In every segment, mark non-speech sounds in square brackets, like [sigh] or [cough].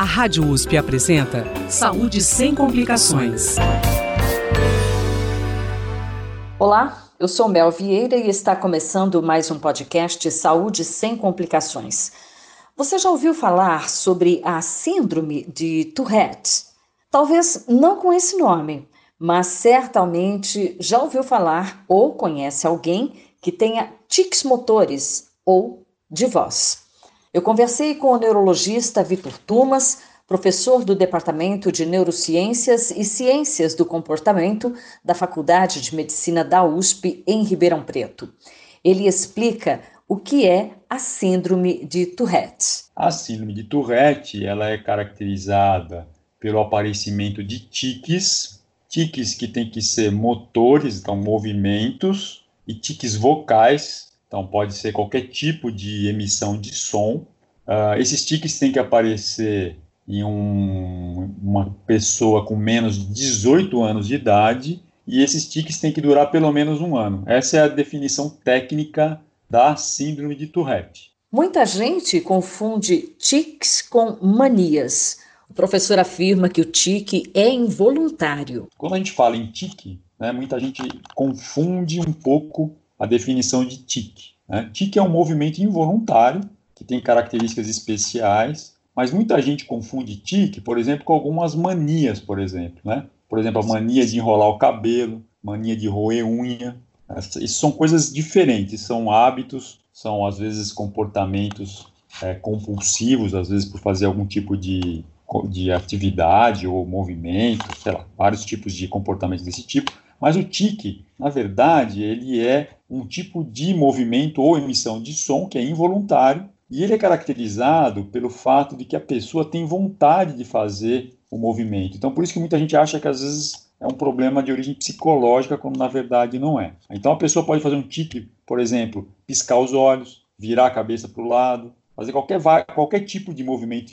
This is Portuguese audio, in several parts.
A Rádio USP apresenta Saúde sem complicações. Olá, eu sou Mel Vieira e está começando mais um podcast Saúde sem complicações. Você já ouviu falar sobre a síndrome de Tourette? Talvez não com esse nome, mas certamente já ouviu falar ou conhece alguém que tenha tics motores ou de voz. Eu conversei com o neurologista Vitor Tumas, professor do Departamento de Neurociências e Ciências do Comportamento da Faculdade de Medicina da USP em Ribeirão Preto. Ele explica o que é a síndrome de Tourette. A síndrome de Tourette, ela é caracterizada pelo aparecimento de tiques, tiques que têm que ser motores, então movimentos, e tiques vocais, então, pode ser qualquer tipo de emissão de som. Uh, esses tiques têm que aparecer em um, uma pessoa com menos de 18 anos de idade e esses tiques têm que durar pelo menos um ano. Essa é a definição técnica da síndrome de Tourette. Muita gente confunde tiques com manias. O professor afirma que o tique é involuntário. Quando a gente fala em tique, né, muita gente confunde um pouco a definição de tique. Né? Tique é um movimento involuntário que tem características especiais, mas muita gente confunde tique, por exemplo, com algumas manias, por exemplo. Né? Por exemplo, a mania de enrolar o cabelo, mania de roer unha. Isso são coisas diferentes, são hábitos, são às vezes comportamentos é, compulsivos, às vezes por fazer algum tipo de, de atividade ou movimento, sei lá, vários tipos de comportamentos desse tipo. Mas o tique, na verdade, ele é um tipo de movimento ou emissão de som que é involuntário e ele é caracterizado pelo fato de que a pessoa tem vontade de fazer o movimento. Então, por isso que muita gente acha que às vezes é um problema de origem psicológica, quando na verdade não é. Então, a pessoa pode fazer um tique, por exemplo, piscar os olhos, virar a cabeça para o lado, fazer qualquer, qualquer tipo de movimento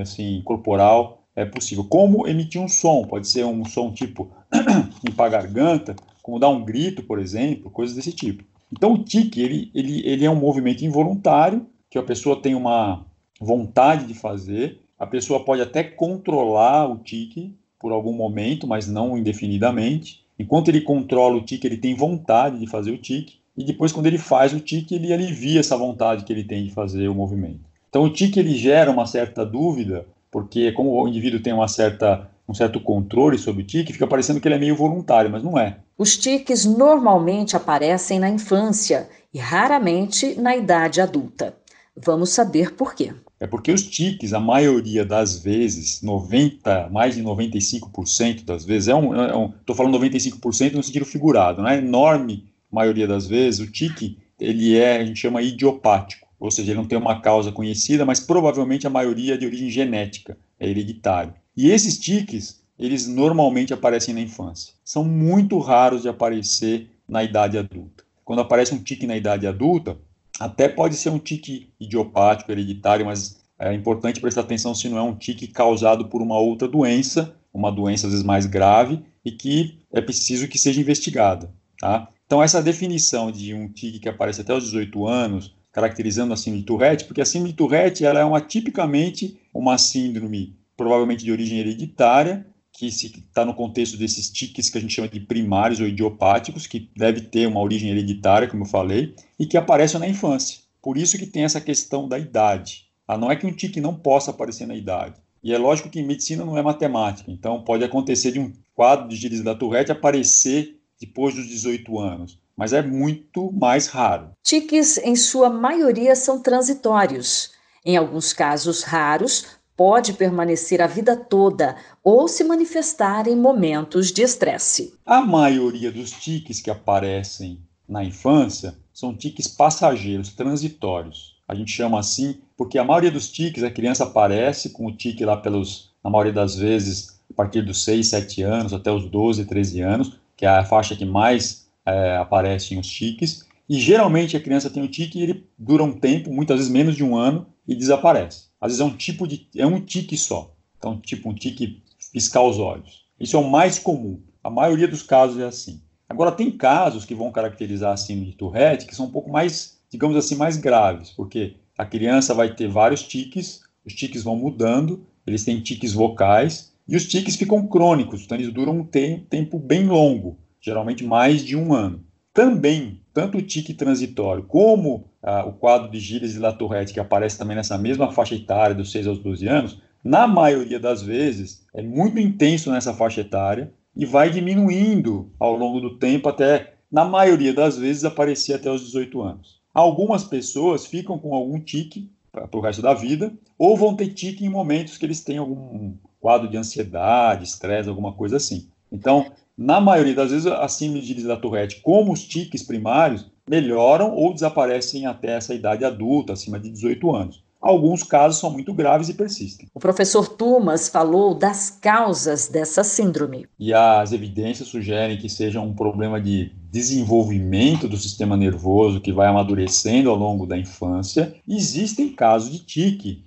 assim, corporal é possível. Como emitir um som, pode ser um som tipo [coughs] limpar a garganta, como dar um grito, por exemplo, coisas desse tipo. Então o tique, ele, ele, ele é um movimento involuntário, que a pessoa tem uma vontade de fazer, a pessoa pode até controlar o tique por algum momento, mas não indefinidamente. Enquanto ele controla o tique, ele tem vontade de fazer o tique, e depois quando ele faz o tique, ele alivia essa vontade que ele tem de fazer o movimento. Então o tique ele gera uma certa dúvida, porque como o indivíduo tem uma certa um certo controle sobre o tique, fica parecendo que ele é meio voluntário, mas não é. Os tiques normalmente aparecem na infância e raramente na idade adulta. Vamos saber por quê. É porque os tiques, a maioria das vezes, 90, mais de 95% das vezes, é um, é um tô falando 95% no sentido figurado, né? Enorme maioria das vezes, o tique, ele é, a gente chama idiopático, ou seja, ele não tem uma causa conhecida, mas provavelmente a maioria é de origem genética, é hereditário. E esses tiques, eles normalmente aparecem na infância. São muito raros de aparecer na idade adulta. Quando aparece um tique na idade adulta, até pode ser um tique idiopático, hereditário, mas é importante prestar atenção se não é um tique causado por uma outra doença, uma doença às vezes mais grave, e que é preciso que seja investigada. Tá? Então, essa definição de um tique que aparece até os 18 anos, caracterizando a síndrome de Tourette, porque a síndrome de Tourette ela é uma, tipicamente uma síndrome provavelmente de origem hereditária, que está no contexto desses tiques que a gente chama de primários ou idiopáticos, que deve ter uma origem hereditária, como eu falei, e que aparecem na infância. Por isso que tem essa questão da idade. Ah, não é que um tique não possa aparecer na idade. E é lógico que medicina não é matemática, então pode acontecer de um quadro de gíris da Tourette aparecer depois dos 18 anos, mas é muito mais raro. Tiques, em sua maioria, são transitórios. Em alguns casos raros, pode permanecer a vida toda ou se manifestar em momentos de estresse. A maioria dos tiques que aparecem na infância são tiques passageiros, transitórios. A gente chama assim porque a maioria dos tiques, a criança aparece com o tique lá pelos, na maioria das vezes, a partir dos 6, 7 anos até os 12, 13 anos, que é a faixa que mais é, aparecem os tiques. E geralmente a criança tem o tique e ele dura um tempo, muitas vezes menos de um ano, e desaparece. Às vezes é um tipo de. é um tique só. Então, tipo um tique piscar os olhos. Isso é o mais comum. A maioria dos casos é assim. Agora, tem casos que vão caracterizar a síndrome de Tourette que são um pouco mais, digamos assim, mais graves, porque a criança vai ter vários tiques, os tiques vão mudando, eles têm tiques vocais, e os tiques ficam crônicos, então eles duram um te tempo bem longo, geralmente mais de um ano. Também, tanto o tique transitório como ah, o quadro de Gilles e Latourette, que aparece também nessa mesma faixa etária, dos 6 aos 12 anos, na maioria das vezes é muito intenso nessa faixa etária e vai diminuindo ao longo do tempo até, na maioria das vezes, aparecer até os 18 anos. Algumas pessoas ficam com algum tique para o resto da vida, ou vão ter tique em momentos que eles têm algum quadro de ansiedade, estresse, alguma coisa assim. Então, na maioria das vezes, a síndrome de da Tourette, como os tiques primários, melhoram ou desaparecem até essa idade adulta, acima de 18 anos. Alguns casos são muito graves e persistem. O professor Tumas falou das causas dessa síndrome. E as evidências sugerem que seja um problema de desenvolvimento do sistema nervoso que vai amadurecendo ao longo da infância. Existem casos de tique,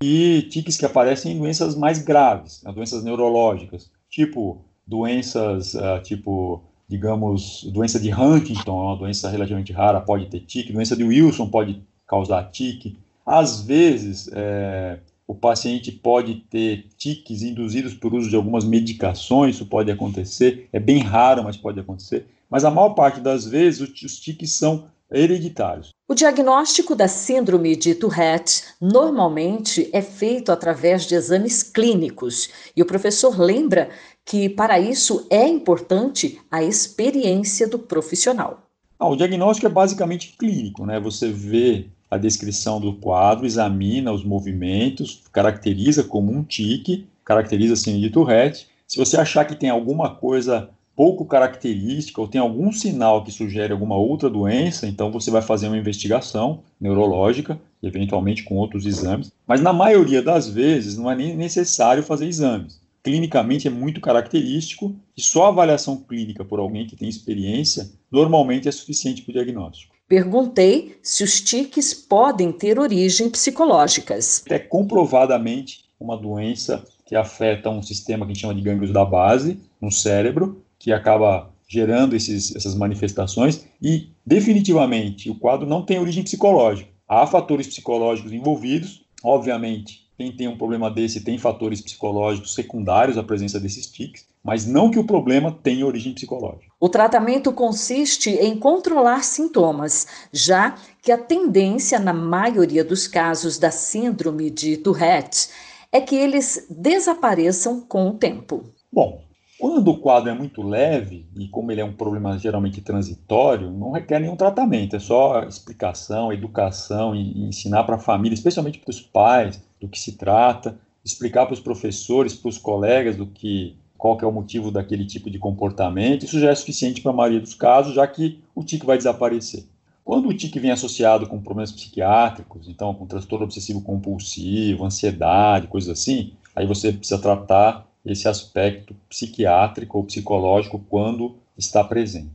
que tiques que aparecem em doenças mais graves, né, doenças neurológicas, tipo doenças uh, tipo digamos, doença de Huntington, é uma doença relativamente rara, pode ter tique, doença de Wilson pode causar tique, às vezes, é, o paciente pode ter tiques induzidos por uso de algumas medicações, isso pode acontecer, é bem raro, mas pode acontecer. Mas a maior parte das vezes, os tiques são hereditários. O diagnóstico da síndrome de Tourette normalmente é feito através de exames clínicos, e o professor lembra que para isso é importante a experiência do profissional. Ah, o diagnóstico é basicamente clínico, né? Você vê a descrição do quadro, examina os movimentos, caracteriza como um tique, caracteriza síndrome de Tourette. Se você achar que tem alguma coisa pouco característica ou tem algum sinal que sugere alguma outra doença, então você vai fazer uma investigação neurológica, eventualmente com outros exames, mas na maioria das vezes não é nem necessário fazer exames. Clinicamente é muito característico e só a avaliação clínica por alguém que tem experiência normalmente é suficiente para o diagnóstico. Perguntei se os tiques podem ter origem psicológicas. É comprovadamente uma doença que afeta um sistema que a gente chama de gânglios da base no cérebro, que acaba gerando esses, essas manifestações e definitivamente o quadro não tem origem psicológica. Há fatores psicológicos envolvidos, obviamente quem tem um problema desse tem fatores psicológicos secundários à presença desses tics, mas não que o problema tenha origem psicológica. O tratamento consiste em controlar sintomas, já que a tendência, na maioria dos casos da síndrome de Tourette, é que eles desapareçam com o tempo. Bom, quando o quadro é muito leve, e como ele é um problema geralmente transitório, não requer nenhum tratamento, é só explicação, educação e, ensinar para a família, especialmente para os pais, do que se trata, explicar para os professores, para os colegas do que qual que é o motivo daquele tipo de comportamento. Isso já é suficiente para a maioria dos casos, já que o tique vai desaparecer. Quando o tique vem associado com problemas psiquiátricos, então com transtorno obsessivo compulsivo, ansiedade, coisas assim, aí você precisa tratar esse aspecto psiquiátrico ou psicológico quando está presente.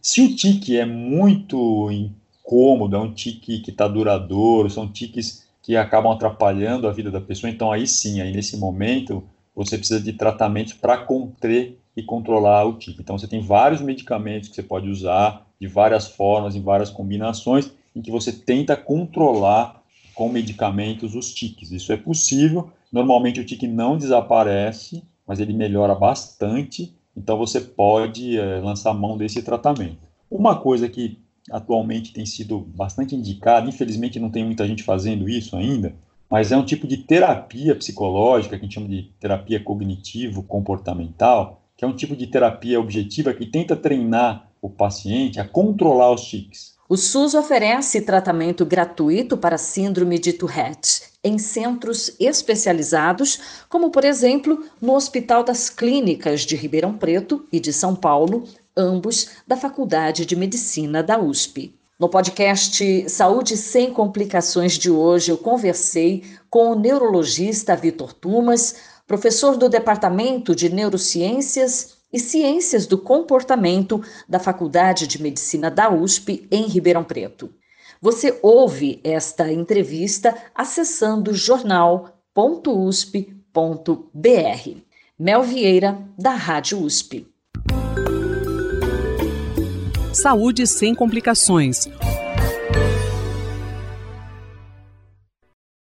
Se o tique é muito incômodo, é um tique que está duradouro, são tiques que acabam atrapalhando a vida da pessoa, então aí sim, aí nesse momento você precisa de tratamentos para conter e controlar o tique. Então você tem vários medicamentos que você pode usar de várias formas, em várias combinações, em que você tenta controlar com medicamentos os tiques. Isso é possível. Normalmente o tique não desaparece, mas ele melhora bastante, então você pode é, lançar mão desse tratamento. Uma coisa que atualmente tem sido bastante indicada, infelizmente não tem muita gente fazendo isso ainda, mas é um tipo de terapia psicológica, que a gente chama de terapia cognitivo-comportamental, que é um tipo de terapia objetiva que tenta treinar o paciente a controlar os tics. O SUS oferece tratamento gratuito para síndrome de Tourette em centros especializados, como por exemplo no Hospital das Clínicas de Ribeirão Preto e de São Paulo, ambos da Faculdade de Medicina da USP. No podcast Saúde Sem Complicações de hoje, eu conversei com o neurologista Vitor Tumas, professor do Departamento de Neurociências e Ciências do Comportamento da Faculdade de Medicina da USP, em Ribeirão Preto. Você ouve esta entrevista acessando jornal.usp.br. Mel Vieira, da Rádio USP. Saúde sem complicações.